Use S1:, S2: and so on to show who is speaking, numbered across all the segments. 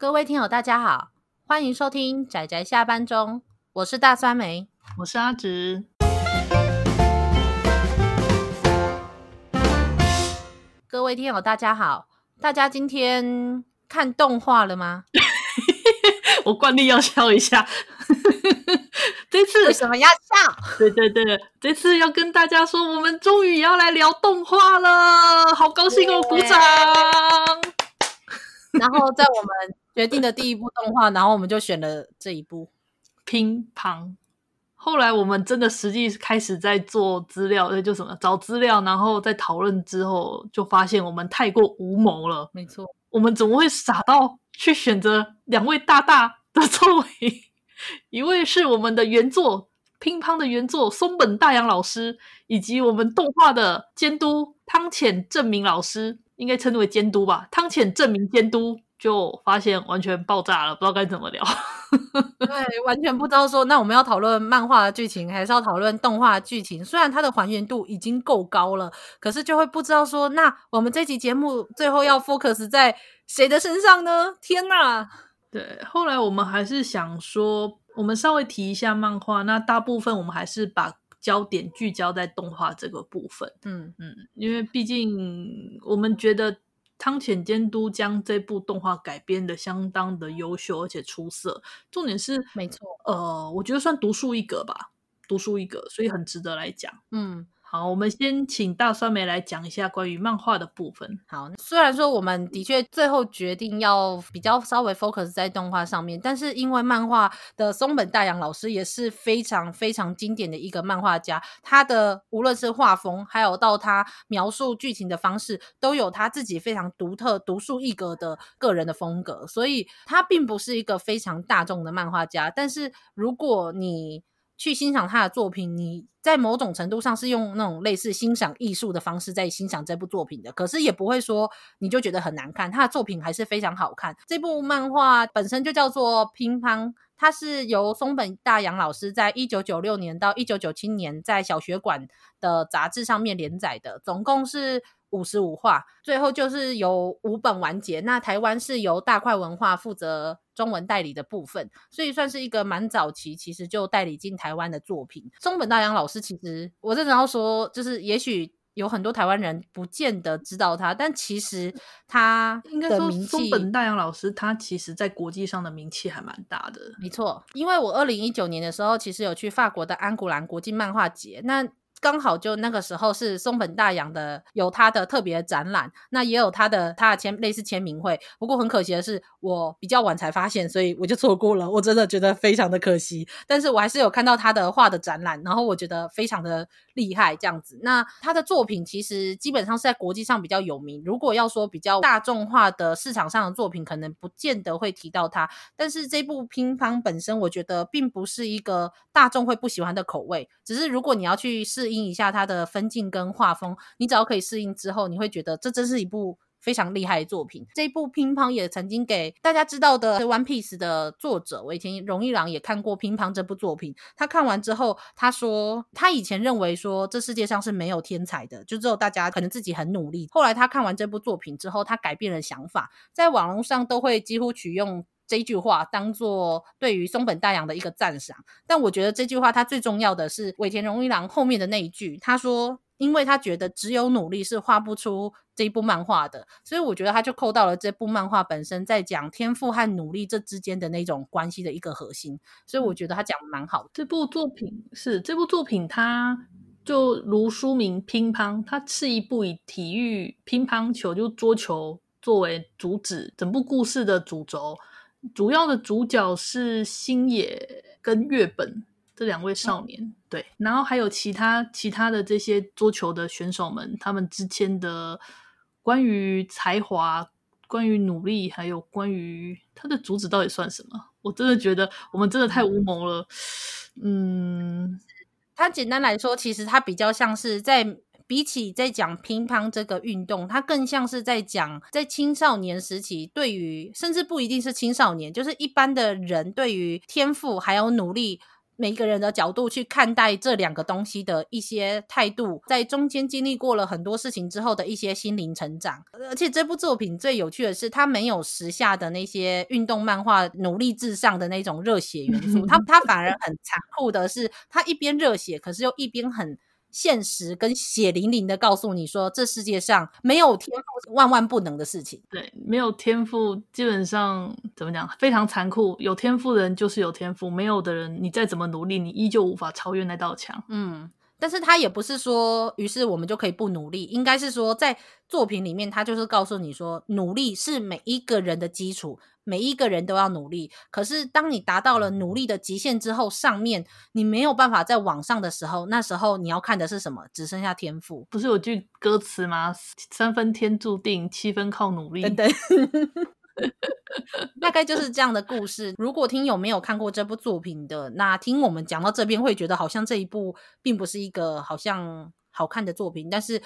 S1: 各位听友，大家好，欢迎收听仔仔下班中，我是大酸梅，
S2: 我是阿直。
S1: 各位听友，大家好，大家今天看动画了吗？
S2: 我惯例要笑一下，这次
S1: 为什么要笑？
S2: 对对对，这次要跟大家说，我们终于要来聊动画了，好高兴哦！鼓掌。
S1: 然后在我们决定的第一部动画，然后我们就选了这一部
S2: 乒乓。后来我们真的实际开始在做资料，那就什么找资料，然后在讨论之后，就发现我们太过无谋了。
S1: 没错，
S2: 我们怎么会傻到去选择两位大大的作为？一位是我们的原作乒乓的原作松本大洋老师，以及我们动画的监督汤浅正明老师。应该称之为监督吧，汤浅正明监督就发现完全爆炸了，不知道该怎么聊。
S1: 对，完全不知道说，那我们要讨论漫画的剧情，还是要讨论动画的剧情？虽然它的还原度已经够高了，可是就会不知道说，那我们这期节目最后要 focus 在谁的身上呢？天哪！
S2: 对，后来我们还是想说，我们稍微提一下漫画，那大部分我们还是把。焦点聚焦在动画这个部分，嗯嗯，因为毕竟我们觉得汤浅监督将这部动画改编的相当的优秀，而且出色。重点是，
S1: 没错，
S2: 呃，我觉得算独树一格吧，独树一格，所以很值得来讲，嗯。好，我们先请大酸梅来讲一下关于漫画的部分。
S1: 好，虽然说我们的确最后决定要比较稍微 focus 在动画上面，但是因为漫画的松本大洋老师也是非常非常经典的一个漫画家，他的无论是画风，还有到他描述剧情的方式，都有他自己非常独特、独树一格的个人的风格，所以他并不是一个非常大众的漫画家。但是如果你去欣赏他的作品，你在某种程度上是用那种类似欣赏艺术的方式在欣赏这部作品的，可是也不会说你就觉得很难看，他的作品还是非常好看。这部漫画本身就叫做《乒乓》，它是由松本大洋老师在一九九六年到一九九七年在小学馆的杂志上面连载的，总共是。五十五话，最后就是由五本完结。那台湾是由大块文化负责中文代理的部分，所以算是一个蛮早期，其实就代理进台湾的作品。松本大洋老师，其实我真的要说，就是也许有很多台湾人不见得知道他，但其实他应该说
S2: 松本大洋老师，他其实在国际上的名气还蛮大的。
S1: 没错，因为我二零一九年的时候，其实有去法国的安古兰国际漫画节，那。刚好就那个时候是松本大洋的有他的特别展览，那也有他的他的签类似签名会。不过很可惜的是，我比较晚才发现，所以我就错过了。我真的觉得非常的可惜。但是我还是有看到他的画的展览，然后我觉得非常的厉害这样子。那他的作品其实基本上是在国际上比较有名。如果要说比较大众化的市场上的作品，可能不见得会提到他。但是这部乒乓本身，我觉得并不是一个大众会不喜欢的口味。只是如果你要去试。适应一下它的分镜跟画风，你只要可以适应之后，你会觉得这真是一部非常厉害的作品。这一部乒乓也曾经给大家知道的《One Piece》的作者尾田荣一郎也看过乒乓这部作品。他看完之后，他说他以前认为说这世界上是没有天才的，就只有大家可能自己很努力。后来他看完这部作品之后，他改变了想法，在网络上都会几乎取用。这句话当做对于松本大洋的一个赞赏，但我觉得这句话它最重要的是尾田荣一郎后面的那一句，他说，因为他觉得只有努力是画不出这一部漫画的，所以我觉得他就扣到了这部漫画本身在讲天赋和努力这之间的那种关系的一个核心，所以我觉得他讲的蛮好的。
S2: 这部作品是这部作品，它就如书名乒乓，它是一部以体育乒乓球就桌球作为主旨，整部故事的主轴。主要的主角是星野跟月本这两位少年，嗯、对，然后还有其他其他的这些桌球的选手们，他们之间的关于才华、关于努力，还有关于他的主旨到底算什么？我真的觉得我们真的太无谋了。嗯，
S1: 他简单来说，其实他比较像是在。比起在讲乒乓这个运动，它更像是在讲在青少年时期，对于甚至不一定是青少年，就是一般的人对于天赋还有努力每一个人的角度去看待这两个东西的一些态度，在中间经历过了很多事情之后的一些心灵成长。而且这部作品最有趣的是，它没有时下的那些运动漫画努力至上的那种热血元素，它 它反而很残酷的是，它一边热血，可是又一边很。现实跟血淋淋的告诉你说，这世界上没有天赋是万万不能的事情。
S2: 对，没有天赋，基本上怎么讲，非常残酷。有天赋的人就是有天赋，没有的人，你再怎么努力，你依旧无法超越那道墙。
S1: 嗯。但是他也不是说，于是我们就可以不努力，应该是说，在作品里面，他就是告诉你说，努力是每一个人的基础，每一个人都要努力。可是当你达到了努力的极限之后，上面你没有办法再往上的时候，那时候你要看的是什么？只剩下天赋。
S2: 不是有句歌词吗？三分天注定，七分靠努力。
S1: 对。大概就是这样的故事。如果听友没有看过这部作品的，那听我们讲到这边，会觉得好像这一部并不是一个好像好看的作品。但是，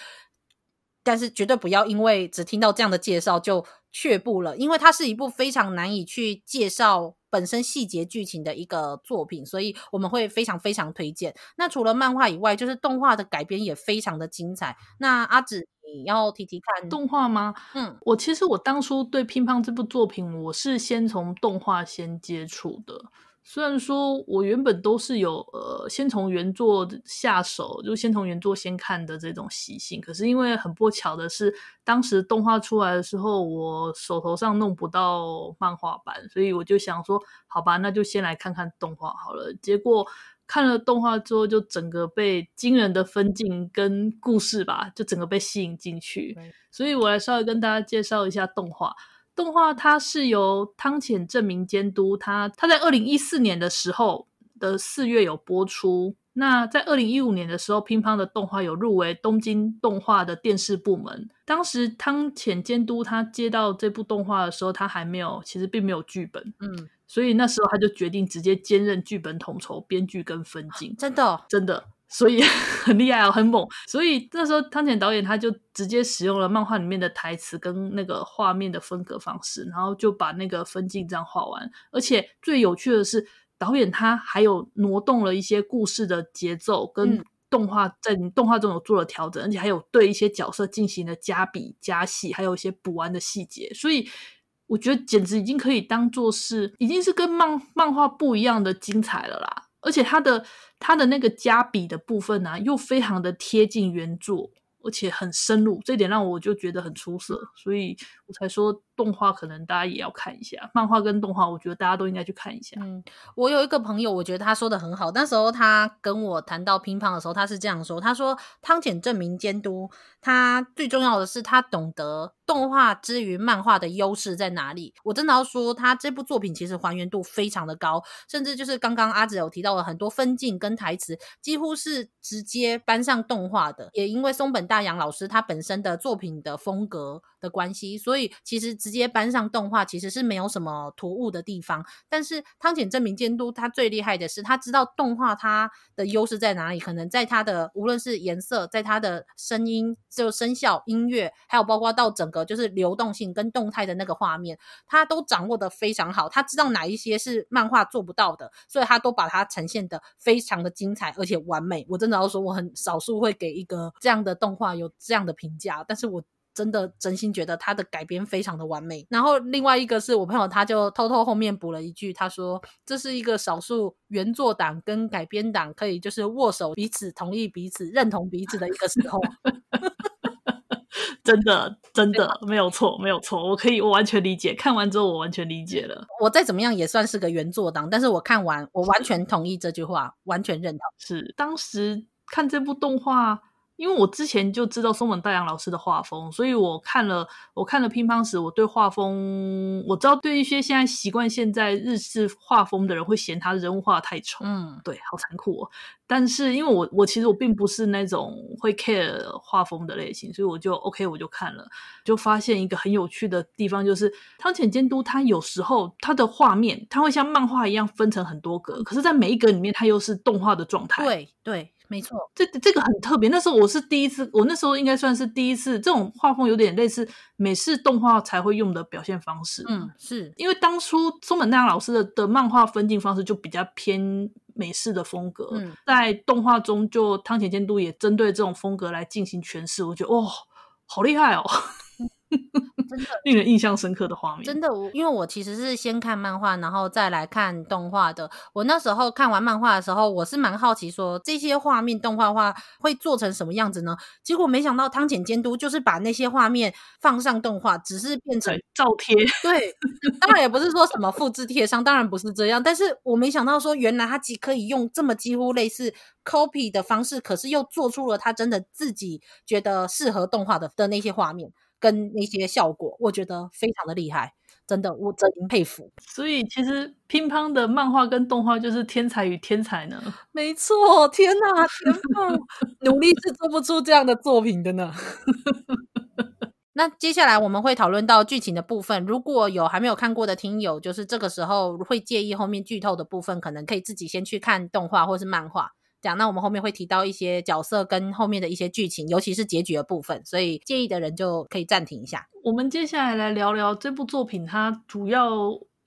S1: 但是绝对不要因为只听到这样的介绍就却步了，因为它是一部非常难以去介绍本身细节剧情的一个作品，所以我们会非常非常推荐。那除了漫画以外，就是动画的改编也非常的精彩。那阿紫。你要提提看
S2: 动画吗？
S1: 嗯，
S2: 我其实我当初对《乒乓》这部作品，我是先从动画先接触的。虽然说我原本都是有呃先从原作下手，就先从原作先看的这种习性，可是因为很不巧的是，当时动画出来的时候，我手头上弄不到漫画版，所以我就想说，好吧，那就先来看看动画好了。结果。看了动画之后，就整个被惊人的分镜跟故事吧，就整个被吸引进去。所以我来稍微跟大家介绍一下动画。动画它是由汤浅政明监督，他他在二零一四年的时候的四月有播出。那在二零一五年的时候，乒乓的动画有入围东京动画的电视部门。当时汤浅监督他接到这部动画的时候，他还没有，其实并没有剧本。
S1: 嗯。
S2: 所以那时候他就决定直接兼任剧本统筹、编剧跟分镜，
S1: 真的、哦、真的，
S2: 所以 很厉害哦，很猛。所以那时候汤浅导演他就直接使用了漫画里面的台词跟那个画面的分隔方式，然后就把那个分镜这样画完。而且最有趣的是，导演他还有挪动了一些故事的节奏，跟动画在动画中有做了调整，而且还有对一些角色进行了加笔加戏，还有一些补完的细节，所以。我觉得简直已经可以当做是，已经是跟漫漫画不一样的精彩了啦！而且他的他的那个加笔的部分呢、又非常的贴近原作，而且很深入，这点让我就觉得很出色，所以我才说。动画可能大家也要看一下，漫画跟动画，我觉得大家都应该去看一下。
S1: 嗯，我有一个朋友，我觉得他说的很好。那时候他跟我谈到乒乓的时候，他是这样说：他说汤浅证明监督，他最重要的是他懂得动画之于漫画的优势在哪里。我真的要说，他这部作品其实还原度非常的高，甚至就是刚刚阿紫有提到了很多分镜跟台词，几乎是直接搬上动画的。也因为松本大洋老师他本身的作品的风格的关系，所以所以其实。直接搬上动画其实是没有什么突兀的地方，但是汤浅政明监督他最厉害的是他知道动画它的优势在哪里，可能在它的无论是颜色，在它的声音就声效、音乐，还有包括到整个就是流动性跟动态的那个画面，他都掌握得非常好。他知道哪一些是漫画做不到的，所以他都把它呈现得非常的精彩而且完美。我真的要说，我很少数会给一个这样的动画有这样的评价，但是我。真的真心觉得他的改编非常的完美。然后另外一个是我朋友，他就偷偷后面补了一句，他说这是一个少数原作党跟改编党可以就是握手彼此同意彼此认同彼此的一个时候。
S2: 真的真的没有错没有错，我可以我完全理解。看完之后我完全理解了。
S1: 我再怎么样也算是个原作党，但是我看完我完全同意这句话，完全认同。
S2: 是当时看这部动画。因为我之前就知道松本大洋老师的画风，所以我看了我看了乒乓时，我对画风我知道，对一些现在习惯现在日式画风的人会嫌他人物画太丑，
S1: 嗯，
S2: 对，好残酷哦。但是因为我我其实我并不是那种会 care 画风的类型，所以我就 OK 我就看了，就发现一个很有趣的地方，就是汤浅监督他有时候他的画面他会像漫画一样分成很多格，可是在每一格里面他又是动画的状态，
S1: 对对，没错，
S2: 这这个很特别。那时候我是第一次，我那时候应该算是第一次，这种画风有点类似美式动画才会用的表现方式。
S1: 嗯，是
S2: 因为当初松本大洋老师的的漫画分镜方式就比较偏美式的风格，
S1: 嗯，
S2: 在动画中就汤浅监督也针对这种风格来进行诠释，我觉得哦，好厉害哦。
S1: 真的
S2: 令人印象深刻的画面，
S1: 真的，我因为我其实是先看漫画，然后再来看动画的。我那时候看完漫画的时候，我是蛮好奇说这些画面动画化会做成什么样子呢？结果没想到汤浅监督就是把那些画面放上动画，只是变成
S2: 照贴。
S1: 对，当然也不是说什么复制贴上，当然不是这样。但是我没想到说，原来他既可以用这么几乎类似 copy 的方式，可是又做出了他真的自己觉得适合动画的的那些画面。跟那些效果，我觉得非常的厉害，真的，我真佩服。
S2: 所以其实乒乓的漫画跟动画就是天才与天才呢。
S1: 没错，天哪，天哪，努力是做不出这样的作品的呢。那接下来我们会讨论到剧情的部分，如果有还没有看过的听友，就是这个时候会介意后面剧透的部分，可能可以自己先去看动画或是漫画。讲，那我们后面会提到一些角色跟后面的一些剧情，尤其是结局的部分，所以介意的人就可以暂停一下。
S2: 我们接下来来聊聊这部作品，它主要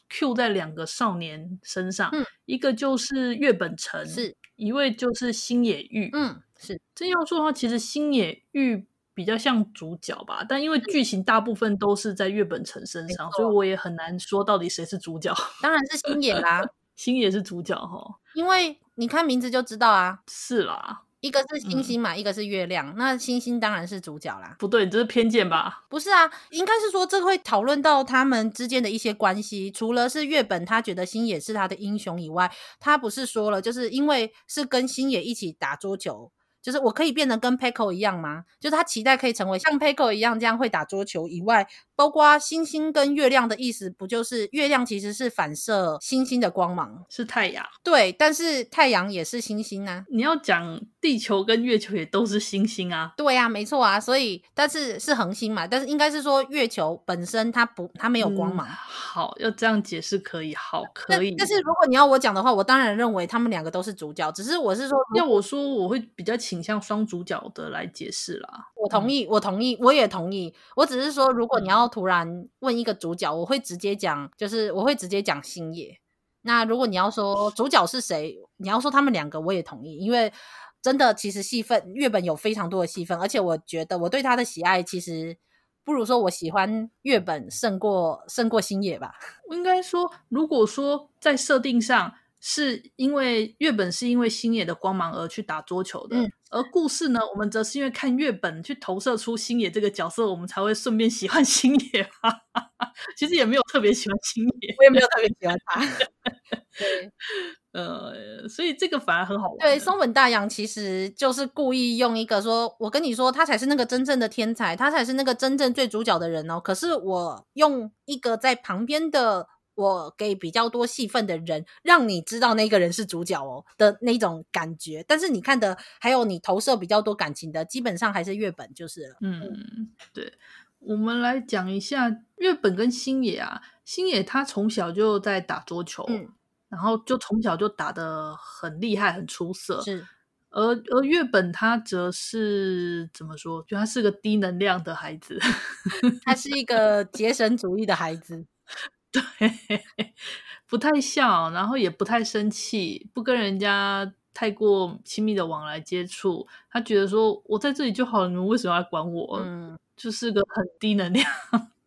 S2: cue 在两个少年身上，嗯，一个就是月本城，
S1: 是
S2: 一位就是星野玉，
S1: 嗯，是。真
S2: 要说的话，其实星野玉比较像主角吧，但因为剧情大部分都是在月本城身上，所以我也很难说到底谁是主角。
S1: 当然是星野啦，
S2: 星野是主角哈，
S1: 因为。你看名字就知道啊，
S2: 是啦，
S1: 一个是星星嘛，嗯、一个是月亮，那星星当然是主角啦。
S2: 不对，你这是偏见吧？
S1: 不是啊，应该是说这个会讨论到他们之间的一些关系。除了是月本他觉得星野是他的英雄以外，他不是说了，就是因为是跟星野一起打桌球。就是我可以变得跟 Peko 一样吗？就是他期待可以成为像 Peko 一样这样会打桌球以外，包括星星跟月亮的意思，不就是月亮其实是反射星星的光芒，
S2: 是太阳。
S1: 对，但是太阳也是星星啊。
S2: 你要讲地球跟月球也都是星星啊。
S1: 对啊，没错啊。所以，但是是恒星嘛，但是应该是说月球本身它不，它没有光芒。嗯，
S2: 好，要这样解释可以，好，可以。
S1: 但，是如果你要我讲的话，我当然认为他们两个都是主角，只是我是说，
S2: 要我说我会比较倾。向双主角的来解释啦，
S1: 我同意，我同意，我也同意。我只是说，如果你要突然问一个主角，我会直接讲，就是我会直接讲星野。那如果你要说主角是谁，你要说他们两个，我也同意，因为真的其实戏份月本有非常多的戏份，而且我觉得我对他的喜爱其实不如说我喜欢月本胜过胜过星野吧。
S2: 应该说，如果说在设定上。是因为月本是因为星野的光芒而去打桌球的，嗯、而故事呢，我们则是因为看月本去投射出星野这个角色，我们才会顺便喜欢星野。其实也没有特别喜欢星野，
S1: 我也没有特别喜欢他。对，
S2: 呃，所以这个反而很好玩。
S1: 对，松本大洋其实就是故意用一个说，我跟你说，他才是那个真正的天才，他才是那个真正最主角的人哦。可是我用一个在旁边的。我给比较多戏份的人，让你知道那个人是主角哦的那种感觉。但是你看的，还有你投射比较多感情的，基本上还是月本就是了。
S2: 嗯，对。我们来讲一下月本跟星野啊。星野他从小就在打桌球，嗯，然后就从小就打的很厉害、很出色。
S1: 是。
S2: 而而月本他则是怎么说？就他是个低能量的孩子，
S1: 他是一个 节省主义的孩子。
S2: 对，不太笑，然后也不太生气，不跟人家太过亲密的往来接触。他觉得说，我在这里就好了，你们为什么要管我？嗯，就是个很低能量。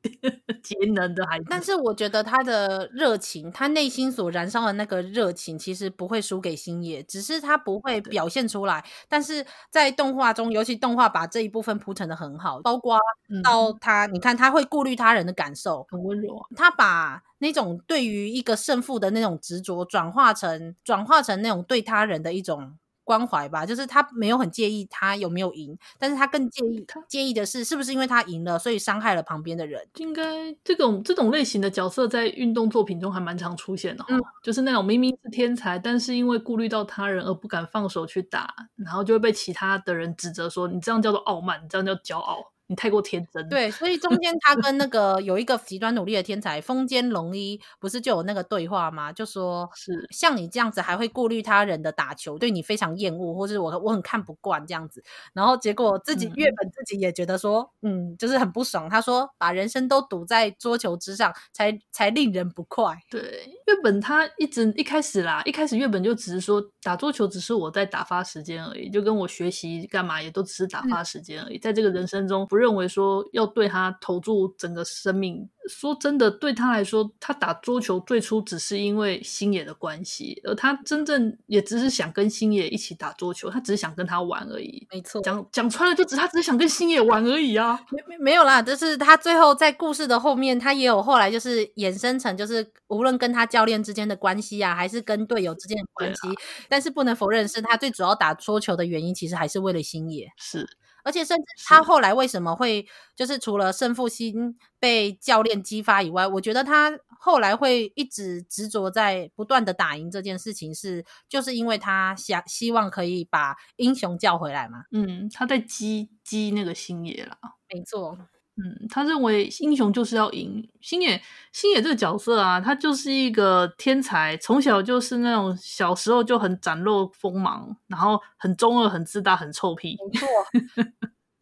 S2: 节能的孩子，
S1: 但是我觉得他的热情，他内心所燃烧的那个热情，其实不会输给星野，只是他不会表现出来。但是在动画中，尤其动画把这一部分铺陈的很好，包括到他，嗯、你看他会顾虑他人的感受，
S2: 很温柔。
S1: 他把那种对于一个胜负的那种执着，转化成转化成那种对他人的一种。关怀吧，就是他没有很介意他有没有赢，但是他更介意介意的是是不是因为他赢了，所以伤害了旁边的人。
S2: 应该这种这种类型的角色在运动作品中还蛮常出现的，嗯，就是那种明明是天才，但是因为顾虑到他人而不敢放手去打，然后就会被其他的人指责说，你这样叫做傲慢，你这样叫骄傲。你太过天真。
S1: 对，所以中间他跟那个有一个极端努力的天才风间龙一，不是就有那个对话吗？就说
S2: 是
S1: 像你这样子还会顾虑他人的打球，对你非常厌恶，或是我我很看不惯这样子。然后结果自己月本自己也觉得说，嗯，嗯，就是很不爽。他说把人生都赌在桌球之上，才才令人不快。
S2: 对，月本他一直一开始啦，一开始月本就只是说打桌球只是我在打发时间而已，就跟我学习干嘛也都只是打发时间而已，嗯、在这个人生中不认为说要对他投注整个生命。说真的，对他来说，他打桌球最初只是因为星野的关系，而他真正也只是想跟星野一起打桌球，他只是想跟他玩而已。
S1: 没错，
S2: 讲讲穿了，就只他只是想跟星野玩而已啊。
S1: 没没有啦，就是他最后在故事的后面，他也有后来就是衍生成，就是无论跟他教练之间的关系啊，还是跟队友之间的关系，啊、但是不能否认是他最主要打桌球的原因，其实还是为了星野。
S2: 是。
S1: 而且甚至他后来为什么会就是除了胜负心被教练激发以外，我觉得他后来会一直执着在不断的打赢这件事情，是就是因为他想希望可以把英雄叫回来嘛。
S2: 嗯，他在激激那个星野了。
S1: 没错。
S2: 嗯，他认为英雄就是要赢。星野，星野这个角色啊，他就是一个天才，从小就是那种小时候就很展露锋芒，然后很中二、很自大、很臭屁。
S1: 没错，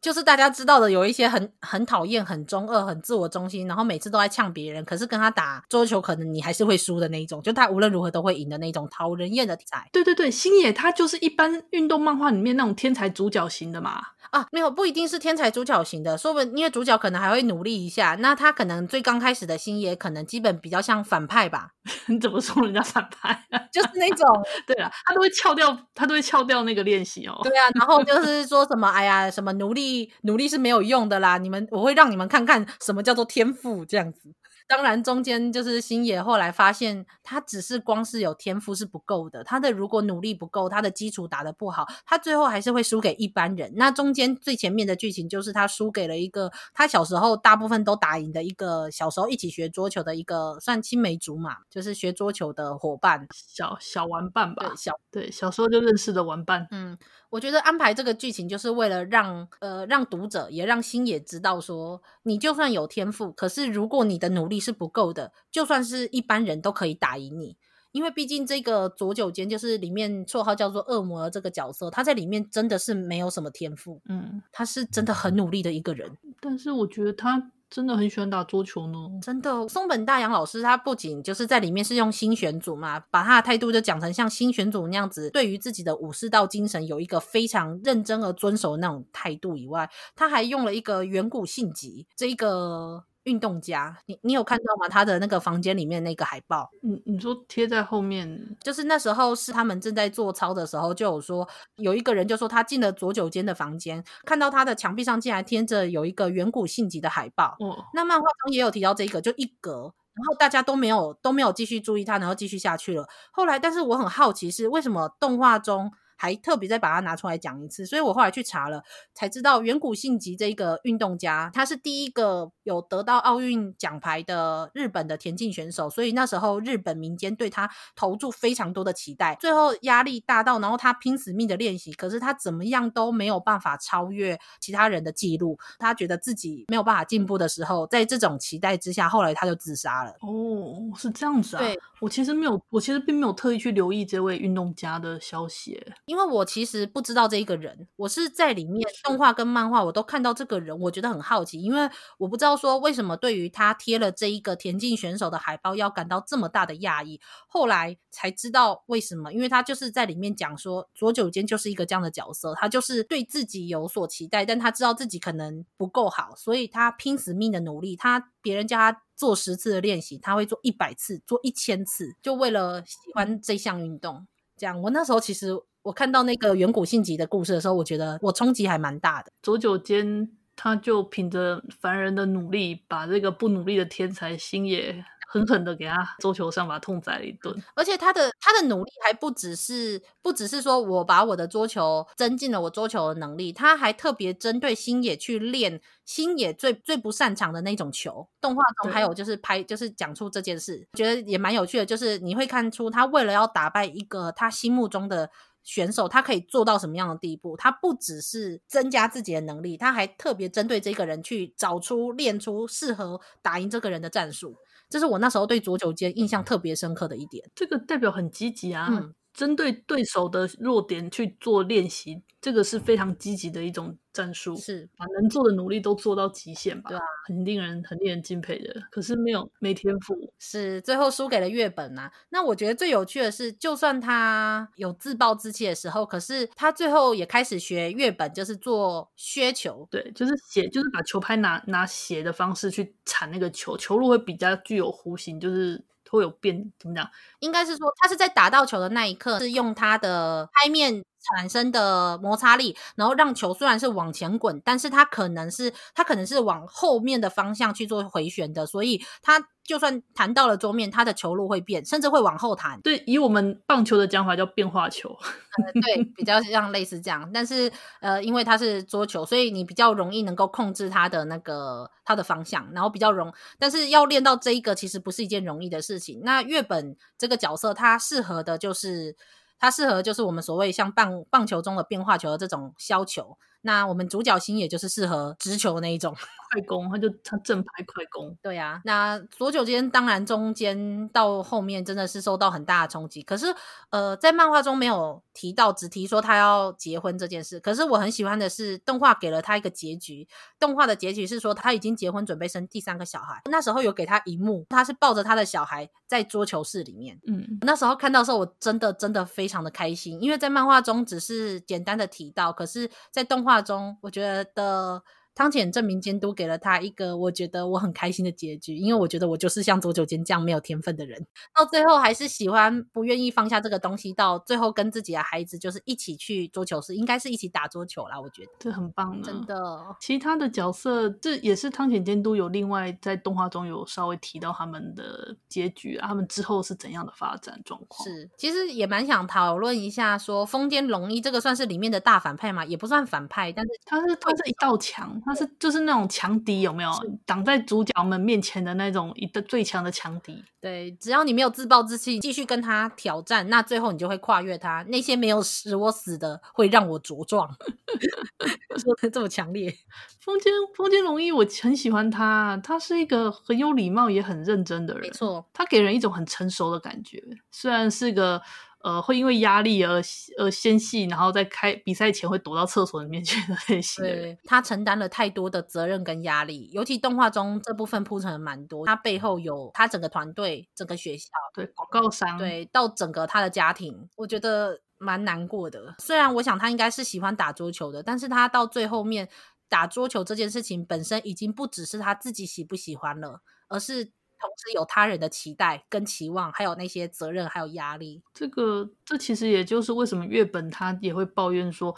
S1: 就是大家知道的，有一些很很讨厌、很中二、很自我中心，然后每次都在呛别人，可是跟他打桌球，可能你还是会输的那一种，就他无论如何都会赢的那种讨人厌的天才。
S2: 对对对，星野他就是一般运动漫画里面那种天才主角型的嘛。
S1: 啊，没有，不一定是天才主角型的，说不定因为主角可能还会努力一下，那他可能最刚开始的星野可能基本比较像反派吧？
S2: 你怎么说人家反派啊？
S1: 就是那种，
S2: 对啊，他都会翘掉，他都会翘掉那个练习哦。
S1: 对啊，然后就是说什么，哎呀，什么努力努力是没有用的啦，你们我会让你们看看什么叫做天赋这样子。当然，中间就是星野后来发现，他只是光是有天赋是不够的。他的如果努力不够，他的基础打得不好，他最后还是会输给一般人。那中间最前面的剧情就是他输给了一个他小时候大部分都打赢的一个小时候一起学桌球的一个算青梅竹马，就是学桌球的伙伴，
S2: 小小玩伴吧。
S1: 对，小
S2: 对小时候就认识的玩伴。
S1: 嗯，我觉得安排这个剧情就是为了让呃让读者也让星野知道说，你就算有天赋，可是如果你的努力是不够的，就算是一般人都可以打赢你，因为毕竟这个左九间就是里面绰号叫做恶魔的这个角色，他在里面真的是没有什么天赋，
S2: 嗯，
S1: 他是真的很努力的一个人，
S2: 但是我觉得他真的很喜欢打桌球呢，
S1: 真的。松本大洋老师他不仅就是在里面是用新选组嘛，把他的态度就讲成像新选组那样子，对于自己的武士道精神有一个非常认真而遵守的那种态度以外，他还用了一个远古性急这一个。运动家，你你有看到吗？他的那个房间里面那个海报，
S2: 你你说贴在后面，
S1: 就是那时候是他们正在做操的时候，就有说有一个人就说他进了左九间的房间，看到他的墙壁上竟然贴着有一个远古性级的海报。
S2: 哦，
S1: 那漫画中也有提到这一个，就一格，然后大家都没有都没有继续注意他，然后继续下去了。后来，但是我很好奇是为什么动画中。还特别再把它拿出来讲一次，所以我后来去查了，才知道远古信吉这个运动家，他是第一个有得到奥运奖牌的日本的田径选手，所以那时候日本民间对他投注非常多的期待，最后压力大到，然后他拼死命的练习，可是他怎么样都没有办法超越其他人的记录，他觉得自己没有办法进步的时候，在这种期待之下，后来他就自杀了。
S2: 哦，是这样子啊？
S1: 对，
S2: 我其实没有，我其实并没有特意去留意这位运动家的消息。
S1: 因为我其实不知道这一个人，我是在里面动画跟漫画我都看到这个人，我觉得很好奇，因为我不知道说为什么对于他贴了这一个田径选手的海报要感到这么大的讶异，后来才知道为什么，因为他就是在里面讲说左九间就是一个这样的角色，他就是对自己有所期待，但他知道自己可能不够好，所以他拼死命的努力，他别人叫他做十次的练习，他会做一百次，做一千次，就为了喜欢这项运动。这样，我那时候其实。我看到那个远古信吉的故事的时候，我觉得我冲击还蛮大的。
S2: 左九间他就凭着凡人的努力，把这个不努力的天才星野。狠狠的给他桌球上把他痛宰了一顿，
S1: 而且他的他的努力还不只是不只是说我把我的桌球增进了我桌球的能力，他还特别针对星野去练星野最最不擅长的那种球。动画中还有就是拍就是讲出这件事，觉得也蛮有趣的，就是你会看出他为了要打败一个他心目中的选手他可以做到什么样的地步。他不只是增加自己的能力，他还特别针对这个人去找出、练出适合打赢这个人的战术。这是我那时候对左九间印象特别深刻的一点。
S2: 这个代表很积极啊。
S1: 嗯
S2: 针对对手的弱点去做练习，这个是非常积极的一种战术，
S1: 是
S2: 把能做的努力都做到极限吧？
S1: 对啊，
S2: 很令人很令人敬佩的。可是没有没天赋，
S1: 是最后输给了月本啊。那我觉得最有趣的是，就算他有自暴自弃的时候，可是他最后也开始学月本，就是做削球，
S2: 对，就是斜，就是把球拍拿拿斜的方式去铲那个球，球路会比较具有弧形，就是。会有变怎么讲？
S1: 应该是说，他是在打到球的那一刻，是用他的拍面产生的摩擦力，然后让球虽然是往前滚，但是它可能是它可能是往后面的方向去做回旋的，所以它。就算弹到了桌面，它的球路会变，甚至会往后弹。
S2: 对，以我们棒球的讲法叫变化球。
S1: 呃，对，比较像类似这样。但是呃，因为它是桌球，所以你比较容易能够控制它的那个它的方向，然后比较容。但是要练到这一个，其实不是一件容易的事情。那月本这个角色，它适合的就是它适合就是我们所谓像棒棒球中的变化球的这种削球。那我们主角星也就是适合直球那一种
S2: 快攻，他就他正拍快攻。
S1: 对呀、啊，那左九间当然中间到后面真的是受到很大的冲击。可是呃，在漫画中没有提到，只提说他要结婚这件事。可是我很喜欢的是动画给了他一个结局，动画的结局是说他已经结婚，准备生第三个小孩。那时候有给他一幕，他是抱着他的小孩在桌球室里面。
S2: 嗯，
S1: 那时候看到的时候，我真的真的非常的开心，因为在漫画中只是简单的提到，可是在动画。画中，我觉得。汤浅证明监督给了他一个我觉得我很开心的结局，因为我觉得我就是像桌球间这样没有天分的人，到最后还是喜欢不愿意放下这个东西，到最后跟自己的孩子就是一起去桌球室，应该是一起打桌球啦。我觉得
S2: 这很棒，
S1: 真的。
S2: 其他的角色，这也是汤浅监督有另外在动画中有稍微提到他们的结局啊，他们之后是怎样的发展状况？
S1: 是，其实也蛮想讨论一下，说风间龙一这个算是里面的大反派嘛？也不算反派，但是
S2: 他是他是一道墙。他是就是那种强敌，有没有挡在主角们面前的那种一个最强的强敌？
S1: 对，只要你没有自暴自弃，继续跟他挑战，那最后你就会跨越他。那些没有使我死的，会让我茁壮。说的这么强烈，
S2: 风间风间龙一，我很喜欢他。他是一个很有礼貌也很认真的人，
S1: 没错，
S2: 他给人一种很成熟的感觉。虽然是个。呃，会因为压力而而纤细，然后在开比赛前会躲到厕所里面去的类型的人。
S1: 对，他承担了太多的责任跟压力，尤其动画中这部分铺陈蛮多。他背后有他整个团队、整个学校，
S2: 对广告商，
S1: 对到整个他的家庭，我觉得蛮难过的。虽然我想他应该是喜欢打桌球的，但是他到最后面打桌球这件事情本身已经不只是他自己喜不喜欢了，而是。同时有他人的期待跟期望，还有那些责任，还有压力。
S2: 这个，这其实也就是为什么月本他也会抱怨说，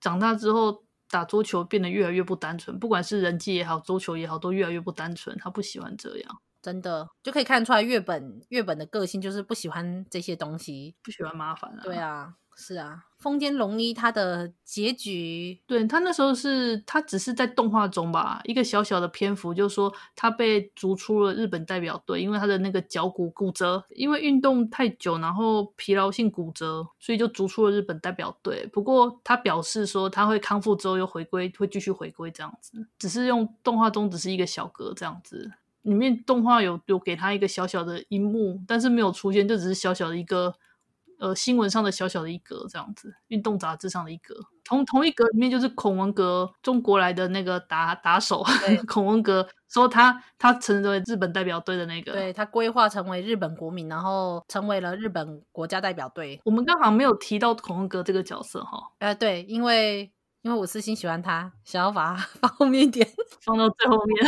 S2: 长大之后打桌球变得越来越不单纯，不管是人际也好，桌球也好，都越来越不单纯。他不喜欢这样，
S1: 真的就可以看出来月本月本的个性就是不喜欢这些东西，
S2: 不喜欢麻烦啊。
S1: 对啊。是啊，风间龙一他的结局，
S2: 对，他那时候是他只是在动画中吧，一个小小的篇幅，就是说他被逐出了日本代表队，因为他的那个脚骨骨折，因为运动太久，然后疲劳性骨折，所以就逐出了日本代表队。不过他表示说他会康复之后又回归，会继续回归这样子，只是用动画中只是一个小格这样子，里面动画有有给他一个小小的荧幕，但是没有出现，就只是小小的一个。呃，新闻上的小小的一格这样子，运动杂志上的一格，同同一格里面就是孔文革，中国来的那个打打手，孔文革说他他成为日本代表队的那个，
S1: 对，他规划成为日本国民，然后成为了日本国家代表队。
S2: 我们刚好没有提到孔文革这个角色哈，
S1: 呃，对，因为。因为我私心喜欢他，想要把他 放后面一点，
S2: 放到最后面。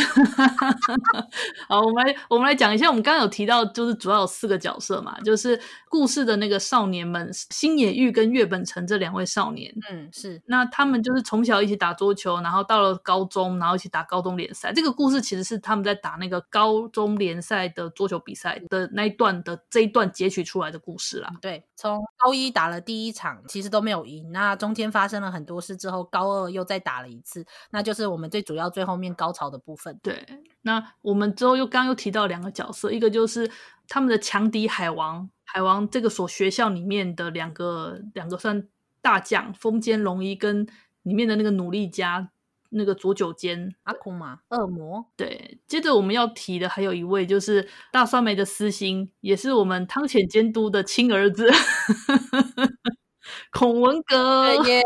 S2: 好，我们来我们来讲一下，我们刚刚有提到，就是主要有四个角色嘛，就是故事的那个少年们，星野玉跟月本成这两位少年。
S1: 嗯，是。
S2: 那他们就是从小一起打桌球，然后到了高中，然后一起打高中联赛。这个故事其实是他们在打那个高中联赛的桌球比赛的那一段的这一段截取出来的故事啦。
S1: 对，从高一打了第一场，其实都没有赢，那中间发生了很多事之后。高二又再打了一次，那就是我们最主要最后面高潮的部分。
S2: 对，那我们之后又刚刚又提到两个角色，一个就是他们的强敌海王，海王这个所学校里面的两个两个算大将风间龙一跟里面的那个努力家。那个左九间
S1: 阿库玛恶魔，
S2: 对。接着我们要提的还有一位，就是大酸梅的私心，也是我们汤浅监督的亲儿子 孔文哥
S1: 耶。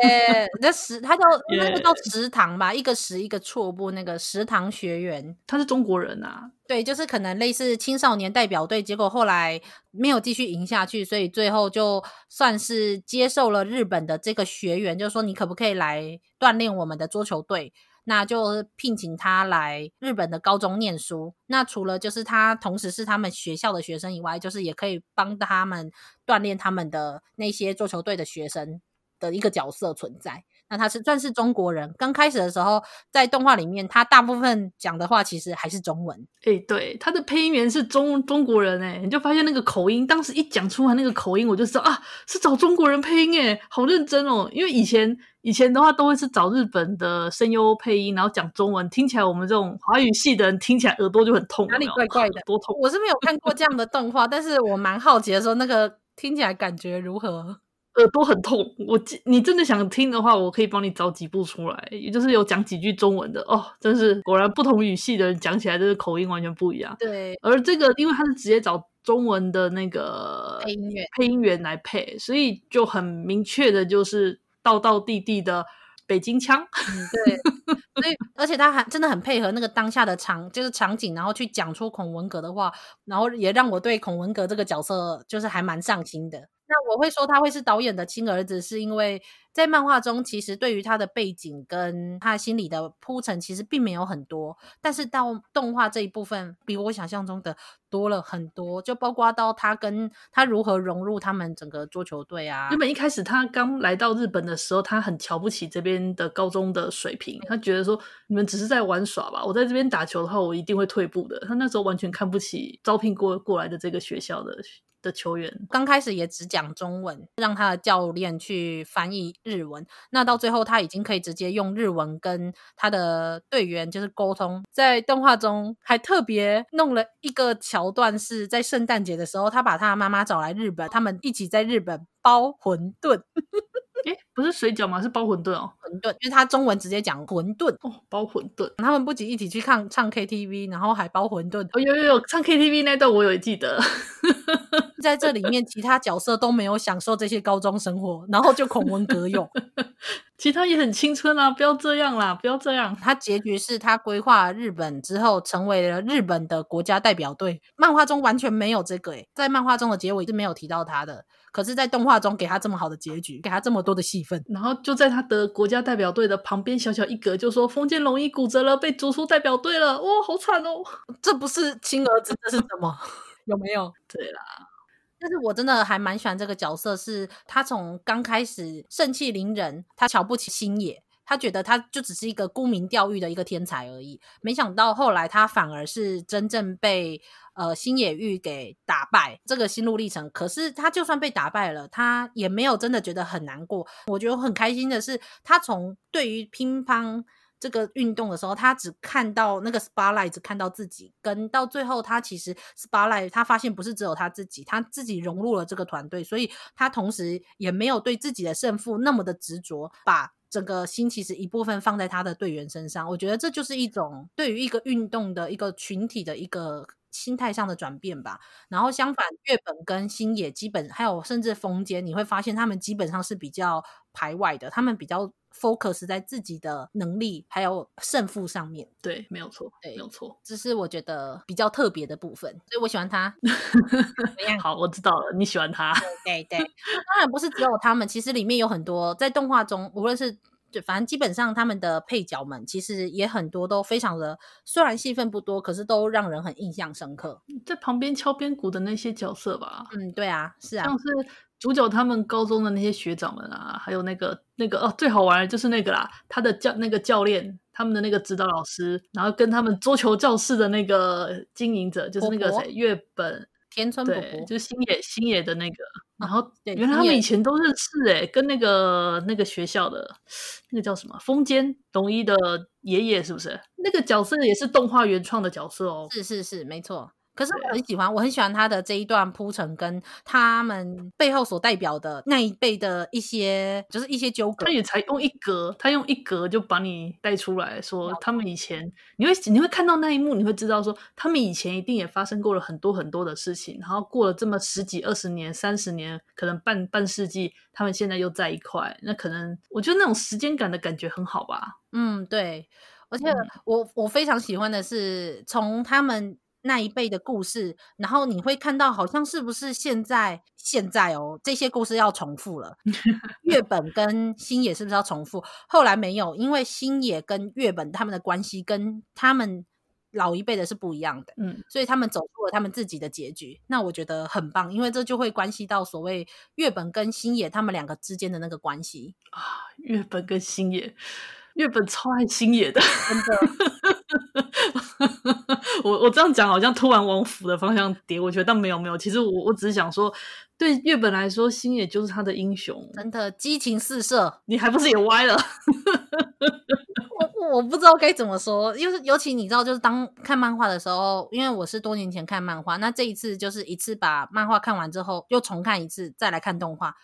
S1: 那食他叫 那个叫食堂吧，一个食一个错部，那个食堂学员，
S2: 他是中国人啊。
S1: 对，就是可能类似青少年代表队，结果后来没有继续赢下去，所以最后就算是接受了日本的这个学员，就是说你可不可以来锻炼我们的桌球队？那就聘请他来日本的高中念书。那除了就是他同时是他们学校的学生以外，就是也可以帮他们锻炼他们的那些桌球队的学生的一个角色存在。那他是算是中国人。刚开始的时候，在动画里面，他大部分讲的话其实还是中文。
S2: 诶、欸、对，他的配音员是中中国人诶，你就发现那个口音，当时一讲出来那个口音，我就知道啊，是找中国人配音诶，好认真哦。因为以前以前的话，都会是找日本的声优配音，然后讲中文，听起来我们这种华语系的人听起来耳朵就很痛，
S1: 哪里怪怪的，
S2: 多痛。
S1: 我是没有看过这样的动画，但是我蛮好奇的说，那个听起来感觉如何？
S2: 耳朵很痛，我你真的想听的话，我可以帮你找几部出来，也就是有讲几句中文的哦。真是果然不同语系的人讲起来，这个口音完全不一样。
S1: 对，
S2: 而这个因为他是直接找中文的那个
S1: 配音员
S2: 配音员来配，所以就很明确的就是道道地地的北京腔。
S1: 嗯，对，所以而且他还真的很配合那个当下的场，就是场景，然后去讲出孔文革的话，然后也让我对孔文革这个角色就是还蛮上心的。那我会说他会是导演的亲儿子，是因为在漫画中，其实对于他的背景跟他心里的铺陈，其实并没有很多。但是到动画这一部分，比我想象中的多了很多，就包括到他跟他如何融入他们整个桌球队啊。
S2: 原本一开始他刚来到日本的时候，他很瞧不起这边的高中的水平，他觉得说你们只是在玩耍吧，我在这边打球的话，我一定会退步的。他那时候完全看不起招聘过过来的这个学校的。的球员
S1: 刚开始也只讲中文，让他的教练去翻译日文。那到最后他已经可以直接用日文跟他的队员就是沟通。在动画中还特别弄了一个桥段，是在圣诞节的时候，他把他妈妈找来日本，他们一起在日本包馄饨。
S2: 诶，不是水饺吗？是包馄饨哦。
S1: 馄饨，因为他中文直接讲馄饨
S2: 哦，包馄饨。
S1: 他们不仅一起去看唱 KTV，然后还包馄饨。
S2: 哦，有有有，唱 KTV 那段我有记得。
S1: 在这里面，其他角色都没有享受这些高中生活，然后就孔文革用，
S2: 其他也很青春啊！不要这样啦，不要这样。
S1: 他结局是他规划日本之后，成为了日本的国家代表队。漫画中完全没有这个诶，在漫画中的结尾是没有提到他的。可是，在动画中给他这么好的结局，给他这么多的戏份，
S2: 然后就在他的国家代表队的旁边小小一格，就说封建龙一骨折了，被逐出代表队了。哇、哦，好惨哦！
S1: 这不是亲儿子，这是什么？有没有？
S2: 对啦，
S1: 但是我真的还蛮喜欢这个角色，是他从刚开始盛气凌人，他瞧不起星野，他觉得他就只是一个沽名钓誉的一个天才而已，没想到后来他反而是真正被。呃，星野玉给打败这个心路历程，可是他就算被打败了，他也没有真的觉得很难过。我觉得很开心的是，他从对于乒乓这个运动的时候，他只看到那个 spotlight，只看到自己，跟到最后他其实 spotlight，他发现不是只有他自己，他自己融入了这个团队，所以他同时也没有对自己的胜负那么的执着，把整个心其实一部分放在他的队员身上。我觉得这就是一种对于一个运动的一个群体的一个。心态上的转变吧，然后相反，月本跟星野基本还有甚至风间，你会发现他们基本上是比较排外的，他们比较 focus 在自己的能力还有胜负上面。
S2: 对，没有错，
S1: 对，
S2: 没有错，
S1: 这是我觉得比较特别的部分，所以我喜欢他。
S2: 好，我知道了，你喜欢他。
S1: 对对，对，当然不是只有他们，其实里面有很多在动画中，无论是。对，反正基本上他们的配角们其实也很多，都非常的，虽然戏份不多，可是都让人很印象深刻。
S2: 在旁边敲边鼓的那些角色吧，
S1: 嗯，对啊，是啊，
S2: 像是主角他们高中的那些学长们啊，还有那个那个哦，最好玩的就是那个啦，他的教那个教练，他们的那个指导老师，然后跟他们桌球教室的那个经营者，就是那个谁，月本。田村伯伯就是星野星野的那个，然后原来他们以前都认识哎，跟那个那个学校的那个叫什么风间龙一的爷爷是不是？那个角色也是动画原创的角色哦。
S1: 是是是，没错。可是我很喜欢，我很喜欢他的这一段铺陈，跟他们背后所代表的那一辈的一些，就是一些纠葛。
S2: 他也才用一格，他用一格就把你带出来说，他们以前你会你会看到那一幕，你会知道说，他们以前一定也发生过了很多很多的事情，然后过了这么十几二十年、三十年，可能半半世纪，他们现在又在一块，那可能我觉得那种时间感的感觉很好吧。
S1: 嗯，对，而且我我非常喜欢的是从他们。那一辈的故事，然后你会看到，好像是不是现在现在哦，这些故事要重复了。月本跟星野是不是要重复？后来没有，因为星野跟月本他们的关系跟他们老一辈的是不一样的，嗯，所以他们走出了他们自己的结局。那我觉得很棒，因为这就会关系到所谓月本跟星野他们两个之间的那个关系
S2: 啊。月本跟星野，月本超爱星野的，真的。我我这样讲好像突然往腐的方向跌，我觉得但没有没有，其实我我只是想说，对月本来说，星野就是他的英雄，
S1: 真的激情四射，
S2: 你还不是也歪了？
S1: 我我不知道该怎么说，因为尤其你知道，就是当看漫画的时候，因为我是多年前看漫画，那这一次就是一次把漫画看完之后又重看一次，再来看动画。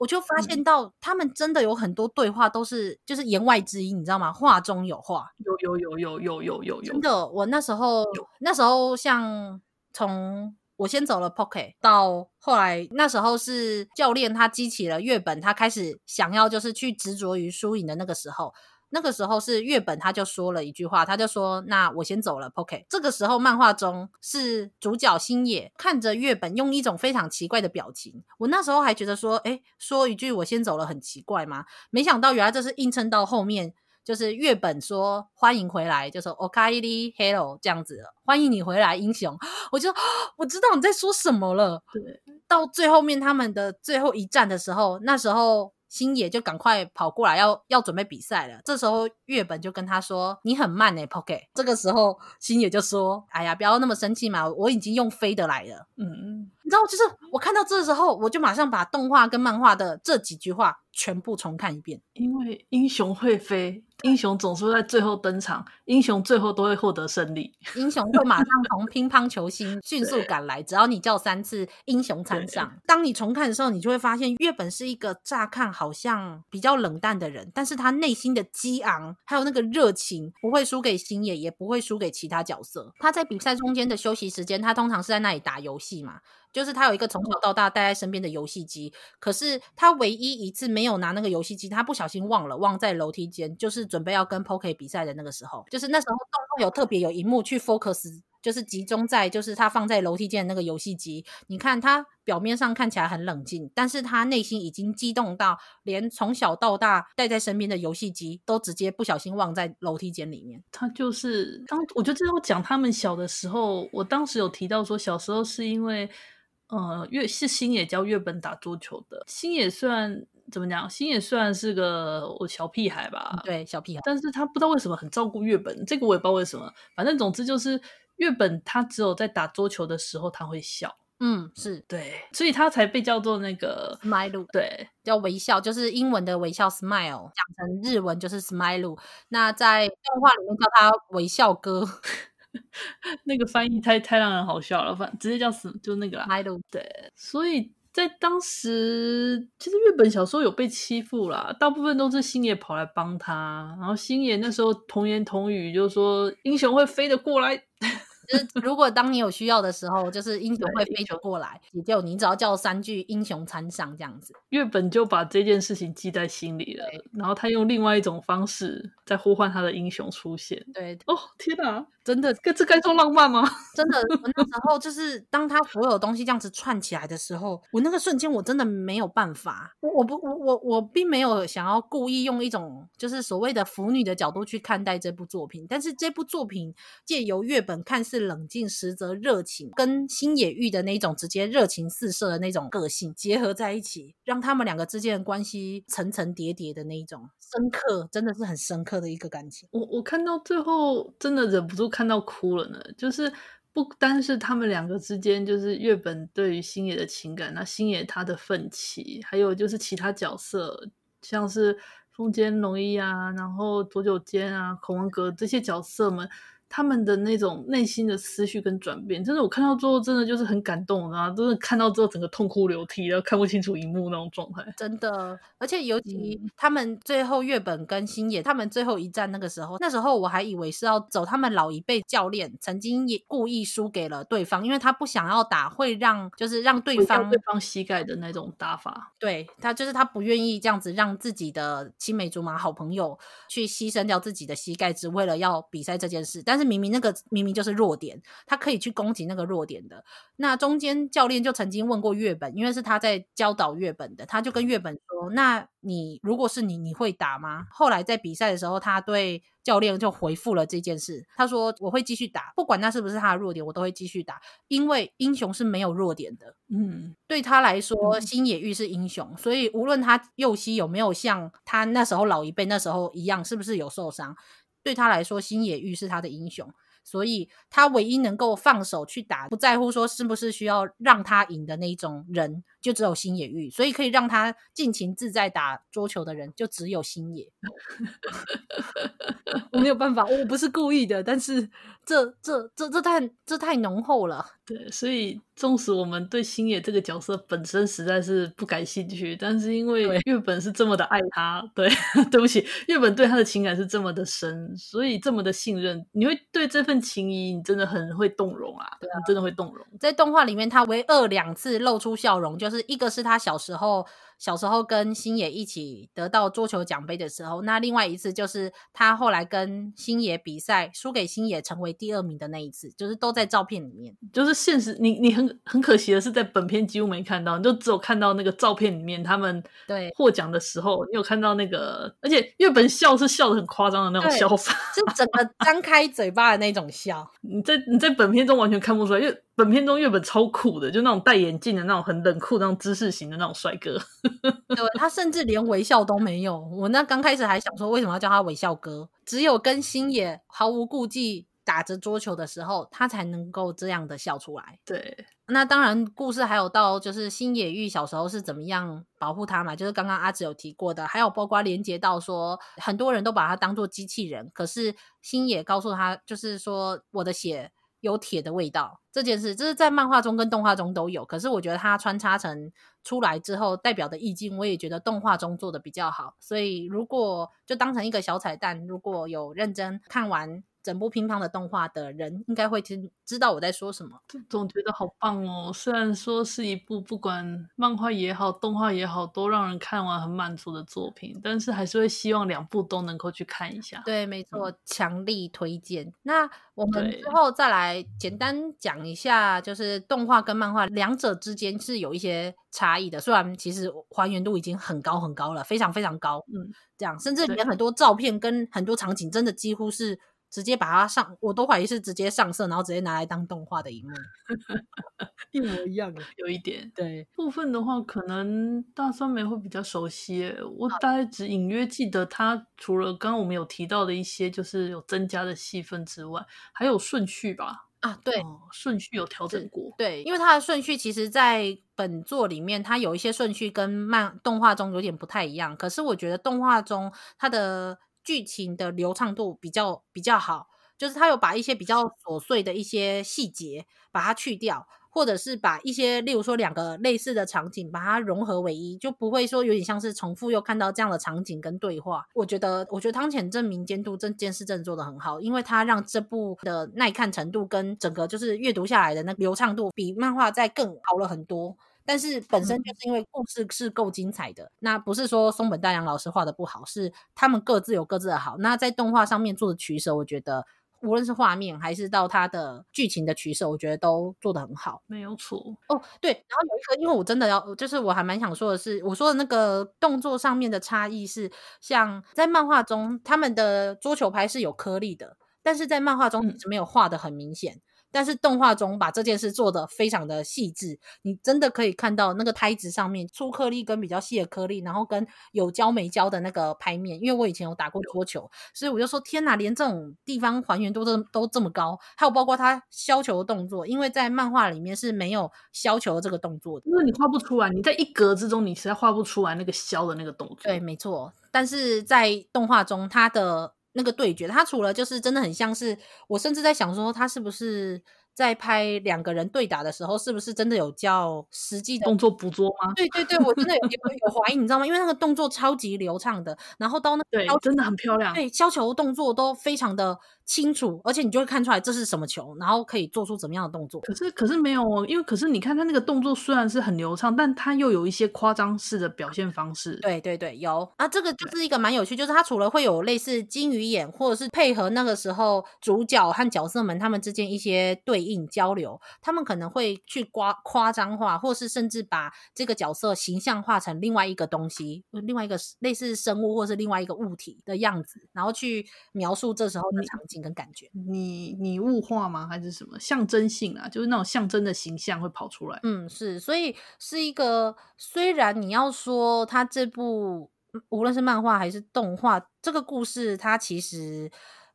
S1: 我就发现到他们真的有很多对话都是就是言外之意，你知道吗？话中有话，
S2: 有有有有有有有有。
S1: 真的，我那时候那时候像从我先走了 Pocket 到后来，那时候是教练他激起了月本，他开始想要就是去执着于输赢的那个时候。那个时候是月本，他就说了一句话，他就说：“那我先走了，Poke。”这个时候漫画中是主角星野看着月本，用一种非常奇怪的表情。我那时候还觉得说：“哎，说一句我先走了很奇怪吗？”没想到原来这是映衬到后面，就是月本说：“欢迎回来，就说 “Okairi Hello” 这样子，欢迎你回来，英雄。”我就我知道你在说什么了。对，到最后面他们的最后一战的时候，那时候。星野就赶快跑过来要，要准备比赛了。这时候月本就跟他说：“你很慢诶，Poke。”这个时候星野就说：“哎呀，不要那么生气嘛，我已经用飞的来了。”嗯，你知道，就是我看到这个时候，我就马上把动画跟漫画的这几句话全部重看一遍，
S2: 因为英雄会飞。英雄总是在最后登场，英雄最后都会获得胜利。
S1: 英雄会马上从乒乓球星 迅速赶来，只要你叫三次英雄参上。当你重看的时候，你就会发现月本是一个乍看好像比较冷淡的人，但是他内心的激昂还有那个热情不会输给星野，也不会输给其他角色。他在比赛中间的休息时间，他通常是在那里打游戏嘛。就是他有一个从小到大带在身边的游戏机，可是他唯一一次没有拿那个游戏机，他不小心忘了，忘在楼梯间，就是准备要跟 Poke 比赛的那个时候，就是那时候动画有特别有一幕去 focus，就是集中在就是他放在楼梯间的那个游戏机。你看他表面上看起来很冷静，但是他内心已经激动到连从小到大带在身边的游戏机都直接不小心忘在楼梯间里面。
S2: 他就是当我觉得这是我讲他们小的时候，我当时有提到说小时候是因为。呃，月是星野教月本打桌球的。星野虽然怎么讲，星野虽然是个我小屁孩吧，
S1: 对，小屁孩，
S2: 但是他不知道为什么很照顾月本，这个我也不知道为什么。反正总之就是月本他只有在打桌球的时候他会笑，
S1: 嗯，是
S2: 对，所以他才被叫做那个
S1: smile，
S2: 对，
S1: 叫微笑，就是英文的微笑 smile，讲成日文就是 smile。那在动画里面叫他微笑哥。
S2: 那个翻译太太让人好笑了，反直接叫死就那个啦。对，所以在当时，其实日本小时候有被欺负啦，大部分都是星野跑来帮他，然后星野那时候童言童语就是说英雄会飞得过来。
S1: 就是如果当你有需要的时候，就是英雄会飞球过来，也就你只要叫三句“英雄参上”这样子。
S2: 月本就把这件事情记在心里了，然后他用另外一种方式在呼唤他的英雄出现。
S1: 对，
S2: 哦，天哪！真的，这该说浪漫吗？
S1: 真的，我那时候就是当他所有东西这样子串起来的时候，我那个瞬间我真的没有办法。我我不我我我并没有想要故意用一种就是所谓的腐女的角度去看待这部作品，但是这部作品借由月本看似冷静，实则热情，跟星野玉的那种直接热情四射的那种个性结合在一起，让他们两个之间的关系层层叠叠的那一种深刻，真的是很深刻的一个感情。
S2: 我我看到最后真的忍不住。看到哭了呢，就是不单是他们两个之间，就是月本对于星野的情感，那星野他的奋起，还有就是其他角色，像是风间龙一啊，然后佐久间啊，孔文阁这些角色们，他们的那种内心的思绪跟转变，真的我看到之后真的就是很感动，然后真的看到之后整个痛哭流涕，然后看不清楚荧幕那种状态。
S1: 真的，而且尤其他们最后月本跟星野他们最后一战那个时候，那时候我还以为是要走他们老一辈教练曾经也故意输给了对方，因为他不想要打会让就是让对方
S2: 对方膝盖的那种打法。
S1: 对，他就是他不愿意这样子让自己的青梅竹马好朋友去牺牲掉自己的膝盖，只为了要比赛这件事，但是。明明那个明明就是弱点，他可以去攻击那个弱点的。那中间教练就曾经问过月本，因为是他在教导月本的，他就跟月本说：“那你如果是你，你会打吗？”后来在比赛的时候，他对教练就回复了这件事，他说：“我会继续打，不管那是不是他的弱点，我都会继续打，因为英雄是没有弱点的。”嗯，对他来说，星野玉是英雄，所以无论他右膝有没有像他那时候老一辈那时候一样，是不是有受伤。对他来说，星野玉是他的英雄，所以他唯一能够放手去打，不在乎说是不是需要让他赢的那一种人，就只有星野玉。所以可以让他尽情自在打桌球的人，就只有星野。我没有办法，我不是故意的，但是这这这这太这太浓厚了。
S2: 对，所以纵使我们对星野这个角色本身实在是不感兴趣，但是因为月本是这么的爱他，对，对不起，月本对他的情感是这么的深，所以这么的信任，你会对这份情谊，你真的很会动容啊，对啊，你真的会动容。
S1: 在动画里面，他唯二两次露出笑容，就是一个是他小时候。小时候跟星野一起得到桌球奖杯的时候，那另外一次就是他后来跟星野比赛输给星野成为第二名的那一次，就是都在照片里面。
S2: 就是现实，你你很很可惜的是，在本片几乎没看到，你就只有看到那个照片里面他们对获奖的时候，你有看到那个，而且月本笑是笑的很夸张的那种笑法，
S1: 是整个张开嘴巴的那种笑。
S2: 你在你在本片中完全看不出来，因为。本片中月本超酷的，就那种戴眼镜的那种很冷酷那种知识型的那种帅哥。
S1: 对，他甚至连微笑都没有。我那刚开始还想说，为什么要叫他微笑哥？只有跟星野毫无顾忌打着桌球的时候，他才能够这样的笑出来。
S2: 对，
S1: 那当然故事还有到就是星野玉小时候是怎么样保护他嘛？就是刚刚阿紫有提过的，还有包括连接到说很多人都把他当做机器人，可是星野告诉他，就是说我的血。有铁的味道这件事，这是在漫画中跟动画中都有。可是我觉得它穿插成出来之后代表的意境，我也觉得动画中做的比较好。所以如果就当成一个小彩蛋，如果有认真看完。整部乒乓的动画的人应该会听知道我在说什么，
S2: 总觉得好棒哦。虽然说是一部不管漫画也好，动画也好，都让人看完很满足的作品，但是还是会希望两部都能够去看一下。
S1: 对，没错，强力推荐。那我们之后再来简单讲一下，就是动画跟漫画两者之间是有一些差异的。虽然其实还原度已经很高很高了，非常非常高，嗯，这样甚至连很多照片跟很多场景真的几乎是。直接把它上，我都怀疑是直接上色，然后直接拿来当动画的一幕，
S2: 一模一样的，有一点。对部分的话，可能大酸梅会比较熟悉。我大概只隐约记得，它除了刚刚我们有提到的一些，就是有增加的戏份之外，还有顺序吧？
S1: 啊，对，
S2: 哦、顺序有调整过。
S1: 对，因为它的顺序其实，在本作里面，它有一些顺序跟漫动画中有点不太一样。可是我觉得动画中它的。剧情的流畅度比较比较好，就是他有把一些比较琐碎的一些细节把它去掉，或者是把一些，例如说两个类似的场景把它融合为一，就不会说有点像是重复又看到这样的场景跟对话。我觉得，我觉得汤浅证明监督这件事真的做得很好，因为他让这部的耐看程度跟整个就是阅读下来的那流畅度比漫画再更好了很多。但是本身就是因为故事是够精彩的，嗯、那不是说松本大洋老师画的不好，是他们各自有各自的好。那在动画上面做的取舍，我觉得无论是画面还是到他的剧情的取舍，我觉得都做得很好。
S2: 没有错
S1: 哦，对。然后有一个，因为我真的要，就是我还蛮想说的是，我说的那个动作上面的差异是，像在漫画中他们的桌球拍是有颗粒的，但是在漫画中是没有画的很明显。嗯但是动画中把这件事做得非常的细致，你真的可以看到那个胎子上面粗颗粒跟比较细的颗粒，然后跟有胶没胶的那个拍面。因为我以前有打过桌球，所以我就说天哪，连这种地方还原度都都这么高。还有包括他削球的动作，因为在漫画里面是没有削球的这个动作的，
S2: 因为你画不出来，你在一格之中你实在画不出来那个削的那个动作。
S1: 对，没错。但是在动画中，它的。那个对决，他除了就是真的很像是，我甚至在想说，他是不是在拍两个人对打的时候，是不是真的有叫实际的
S2: 动作捕捉吗？
S1: 对对对，我真的有有有怀疑，你知道吗？因为那个动作超级流畅的，然后到那个
S2: 对，真的很漂亮，
S1: 对，削球动作都非常的。清楚，而且你就会看出来这是什么球，然后可以做出怎么样的动作。
S2: 可是，可是没有哦，因为可是你看他那个动作虽然是很流畅，但他又有一些夸张式的表现方式。
S1: 对对对，有啊，这个就是一个蛮有趣，就是他除了会有类似金鱼眼，或者是配合那个时候主角和角色们他们之间一些对应交流，他们可能会去夸夸张化，或是甚至把这个角色形象化成另外一个东西，另外一个类似生物或是另外一个物体的样子，然后去描述这时候的场景。跟感觉，
S2: 你你物化吗？还是什么象征性啊？就是那种象征的形象会跑出来。
S1: 嗯，是，所以是一个。虽然你要说它这部无论是漫画还是动画，这个故事它其实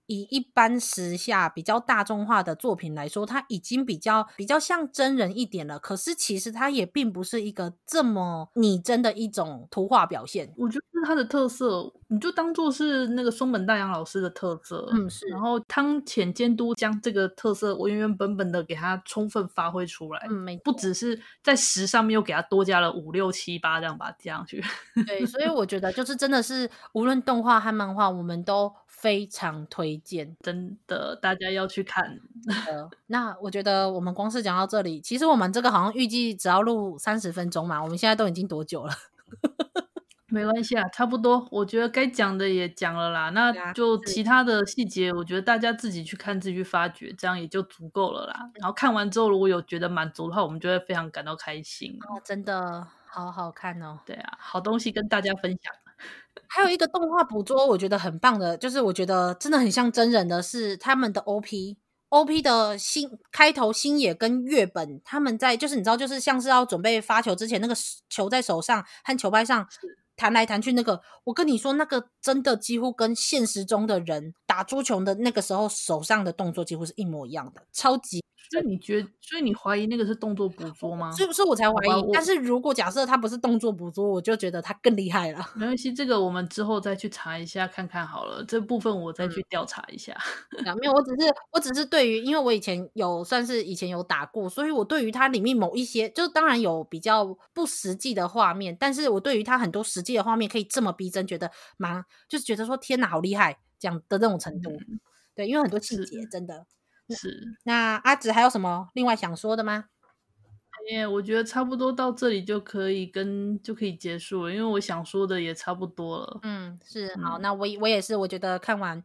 S1: 以一般时下比较大众化的作品来说，它已经比较比较像真人一点了。可是其实它也并不是一个这么拟真的一种图画表现。
S2: 我觉得是它的特色。你就当做是那个松本大洋老师的特色，
S1: 嗯，是。
S2: 然后汤浅监督将这个特色我原原本本的给它充分发挥出来，
S1: 嗯，没。
S2: 不只是在十上面又给它多加了五六七八这样把它加上去。
S1: 对，所以我觉得就是真的是无论动画和漫画，我们都非常推荐，
S2: 真的大家要去看。
S1: 呃，那我觉得我们光是讲到这里，其实我们这个好像预计只要录三十分钟嘛，我们现在都已经多久了？
S2: 没关系啊，差不多，我觉得该讲的也讲了啦。那就其他的细节，我觉得大家自己去看，自己去发掘，这样也就足够了啦。然后看完之后，如果有觉得满足的话，我们就会非常感到开心。
S1: 哦，真的好好看哦。
S2: 对啊，好东西跟大家分享。
S1: 还有一个动画捕捉，我觉得很棒的，就是我觉得真的很像真人的是他们的 OP，OP 的新开头星野跟月本他们在，就是你知道，就是像是要准备发球之前，那个球在手上和球拍上。弹来弹去，那个我跟你说，那个真的几乎跟现实中的人打桌球的那个时候手上的动作几乎是一模一样的，超级。
S2: 所以你觉得，所以你怀疑那个是动作捕捉吗？
S1: 所以不是我才怀疑？但是如果假设他不是动作捕捉，我就觉得他更厉害了。
S2: 没关系，这个我们之后再去查一下看看好了。这部分我再去调查一下。
S1: 嗯、没有，我只是我只是对于，因为我以前有算是以前有打过，所以我对于它里面某一些，就当然有比较不实际的画面，但是我对于它很多实际的画面可以这么逼真，觉得蛮就是觉得说天哪，好厉害这样的那种程度。嗯、对，因为很多细节真的。
S2: 是，
S1: 那阿紫还有什么另外想说的吗？
S2: 耶，我觉得差不多到这里就可以跟就可以结束了，因为我想说的也差不多了。
S1: 嗯，是，好，那我我也是，我觉得看完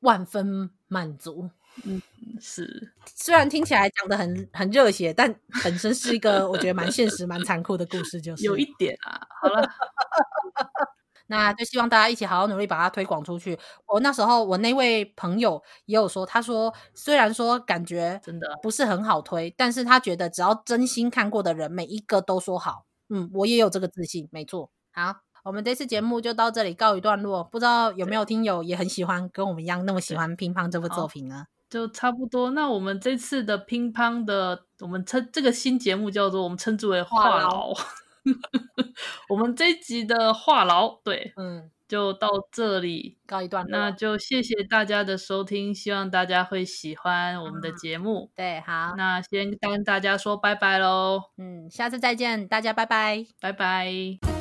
S1: 万分满足。
S2: 嗯，是，
S1: 虽然听起来讲的很很热血，但本身是一个我觉得蛮现实、蛮残酷的故事，就是
S2: 有一点啊。好了。
S1: 那就希望大家一起好好努力，把它推广出去。我那时候，我那位朋友也有说，他说虽然说感觉真的不是很好推，但是他觉得只要真心看过的人，每一个都说好。嗯，我也有这个自信，没错。好，我们这次节目就到这里告一段落。不知道有没有听友也很喜欢，跟我们一样那么喜欢《乒乓》这部作品呢？
S2: 就差不多。那我们这次的乒乓的，我们称这个新节目叫做，我们称之为话痨。我们这一集的话痨，对，嗯，就到这里
S1: 告一段落。
S2: 那就谢谢大家的收听，希望大家会喜欢我们的节目。
S1: 嗯、对，好，
S2: 那先跟大家说拜拜喽。
S1: 嗯，下次再见，大家拜拜，
S2: 拜拜。